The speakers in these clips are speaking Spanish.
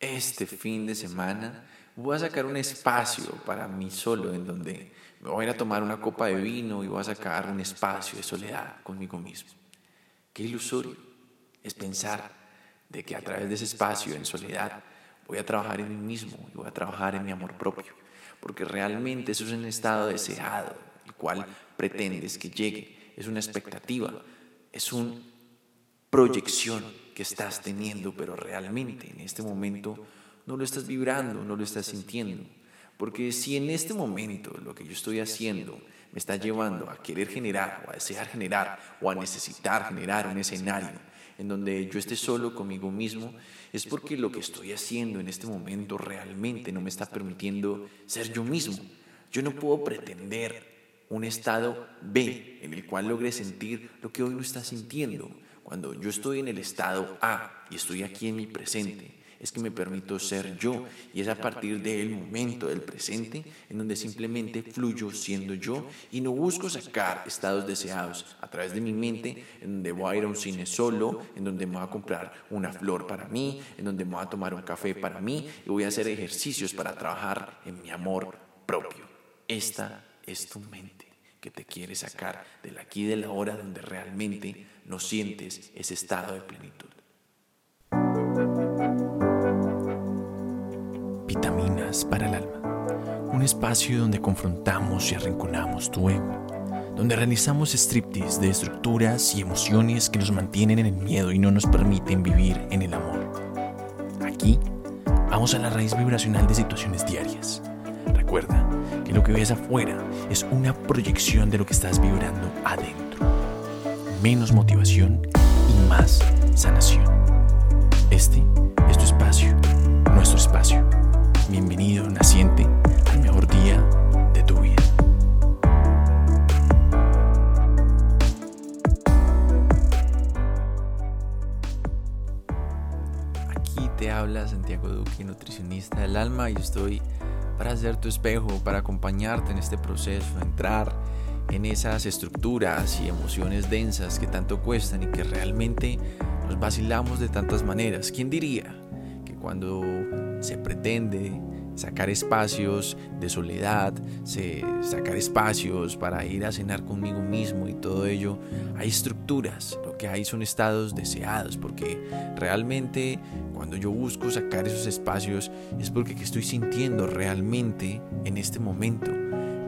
este fin de semana voy a sacar un espacio para mí solo en donde me voy a ir a tomar una copa de vino y voy a sacar un espacio de soledad conmigo mismo. Qué ilusorio es pensar de que a través de ese espacio en soledad voy a trabajar en mí mismo y voy a trabajar en mi amor propio, porque realmente eso es un estado deseado, el cual pretendes que llegue, es una expectativa, es una proyección que estás teniendo, pero realmente en este momento no lo estás vibrando, no lo estás sintiendo. Porque si en este momento lo que yo estoy haciendo me está llevando a querer generar o a desear generar o a necesitar generar un escenario en donde yo esté solo conmigo mismo, es porque lo que estoy haciendo en este momento realmente no me está permitiendo ser yo mismo. Yo no puedo pretender un estado B en el cual logre sentir lo que hoy no está sintiendo. Cuando yo estoy en el estado A y estoy aquí en mi presente, es que me permito ser yo y es a partir del momento del presente en donde simplemente fluyo siendo yo y no busco sacar estados deseados a través de mi mente en donde voy a ir a un cine solo, en donde me voy a comprar una flor para mí, en donde me voy a tomar un café para mí y voy a hacer ejercicios para trabajar en mi amor propio. Esta es tu mente que te quiere sacar del aquí y de la hora donde realmente no sientes ese estado de plenitud. Vitaminas para el alma. Un espacio donde confrontamos y arrinconamos tu ego. Donde realizamos striptease de estructuras y emociones que nos mantienen en el miedo y no nos permiten vivir en el amor. Aquí vamos a la raíz vibracional de situaciones diarias. Recuerda que lo que ves afuera es una proyección de lo que estás vibrando adentro. Menos motivación y más sanación. Este es tu espacio, nuestro espacio. Bienvenido, naciente, al mejor día de tu vida. Aquí te habla Santiago Duque, nutricionista del alma, y estoy para ser tu espejo, para acompañarte en este proceso, entrar en esas estructuras y emociones densas que tanto cuestan y que realmente nos vacilamos de tantas maneras. ¿Quién diría que cuando se pretende sacar espacios de soledad, sacar espacios para ir a cenar conmigo mismo y todo ello, hay estructuras, lo que hay son estados deseados, porque realmente cuando yo busco sacar esos espacios es porque estoy sintiendo realmente en este momento,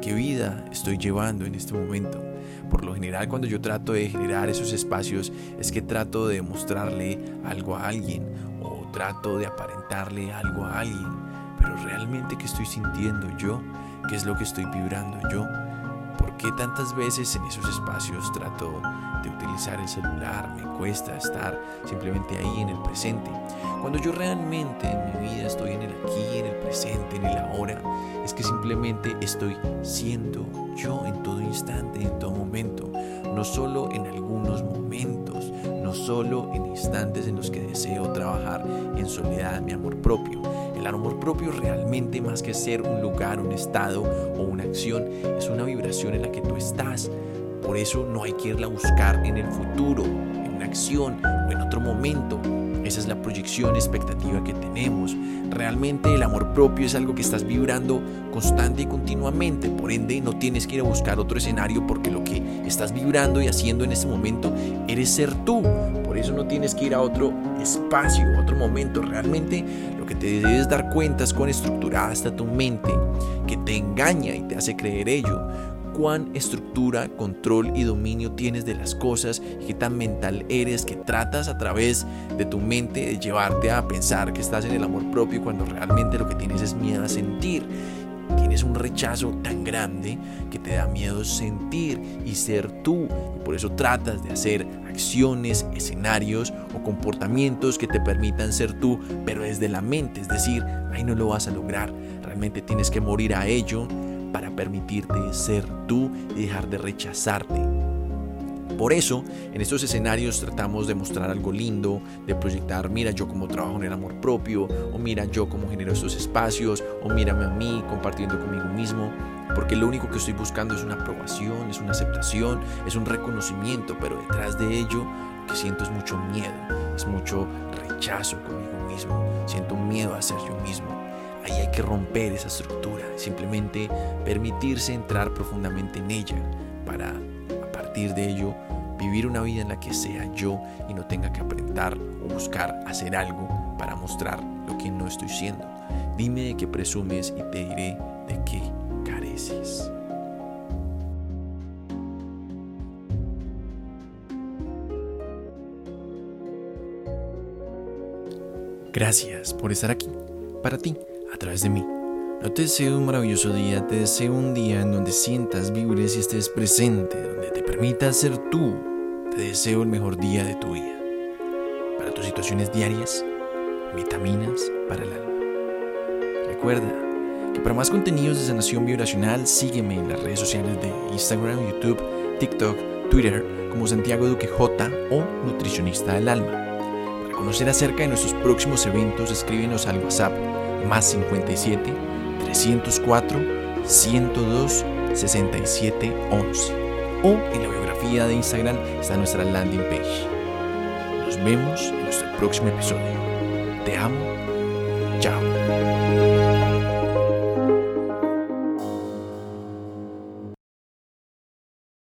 qué vida estoy llevando en este momento. Por lo general cuando yo trato de generar esos espacios es que trato de mostrarle algo a alguien o trato de aparentarle algo a alguien pero realmente qué estoy sintiendo yo, qué es lo que estoy vibrando yo, por qué tantas veces en esos espacios trato de utilizar el celular, me cuesta estar simplemente ahí en el presente. Cuando yo realmente en mi vida estoy en el aquí, en el presente, en el ahora, es que simplemente estoy siendo yo en todo instante, en todo momento, no solo en algunos momentos, no solo en instantes en los que deseo trabajar en soledad mi amor propio, el amor propio realmente más que ser un lugar, un estado o una acción, es una vibración en la que tú estás. Por eso no hay que irla a buscar en el futuro, en una acción o en otro momento. Esa es la proyección expectativa que tenemos. Realmente el amor propio es algo que estás vibrando constante y continuamente. Por ende, no tienes que ir a buscar otro escenario porque lo que estás vibrando y haciendo en ese momento eres ser tú. Por eso no tienes que ir a otro espacio, otro momento. Realmente lo que te debes dar cuenta es cuán estructurada está tu mente, que te engaña y te hace creer ello cuán estructura, control y dominio tienes de las cosas y qué tan mental eres que tratas a través de tu mente de llevarte a pensar que estás en el amor propio cuando realmente lo que tienes es miedo a sentir. Tienes un rechazo tan grande que te da miedo sentir y ser tú. Y por eso tratas de hacer acciones, escenarios o comportamientos que te permitan ser tú, pero desde la mente. Es decir, ahí no lo vas a lograr. Realmente tienes que morir a ello para permitirte ser tú y dejar de rechazarte. Por eso, en estos escenarios tratamos de mostrar algo lindo, de proyectar, mira yo cómo trabajo en el amor propio, o mira yo cómo genero estos espacios, o mírame a mí compartiendo conmigo mismo, porque lo único que estoy buscando es una aprobación, es una aceptación, es un reconocimiento, pero detrás de ello lo que siento es mucho miedo, es mucho rechazo conmigo mismo, siento miedo a ser yo mismo. Ahí hay que romper esa estructura, simplemente permitirse entrar profundamente en ella para partir de ello vivir una vida en la que sea yo y no tenga que aparentar o buscar hacer algo para mostrar lo que no estoy siendo. Dime de qué presumes y te diré de qué careces. Gracias por estar aquí, para ti, a través de mí. No te deseo un maravilloso día, te deseo un día en donde sientas, vibres y estés presente, donde te permita ser tú. Te deseo el mejor día de tu vida. Para tus situaciones diarias, vitaminas para el alma. Recuerda que para más contenidos de sanación vibracional, sígueme en las redes sociales de Instagram, YouTube, TikTok, Twitter como Santiago Duque J o Nutricionista del Alma conocer acerca de nuestros próximos eventos, escríbenos al WhatsApp más 57 304-102-6711 o en la biografía de Instagram está nuestra landing page. Nos vemos en nuestro próximo episodio. Te amo. Chao.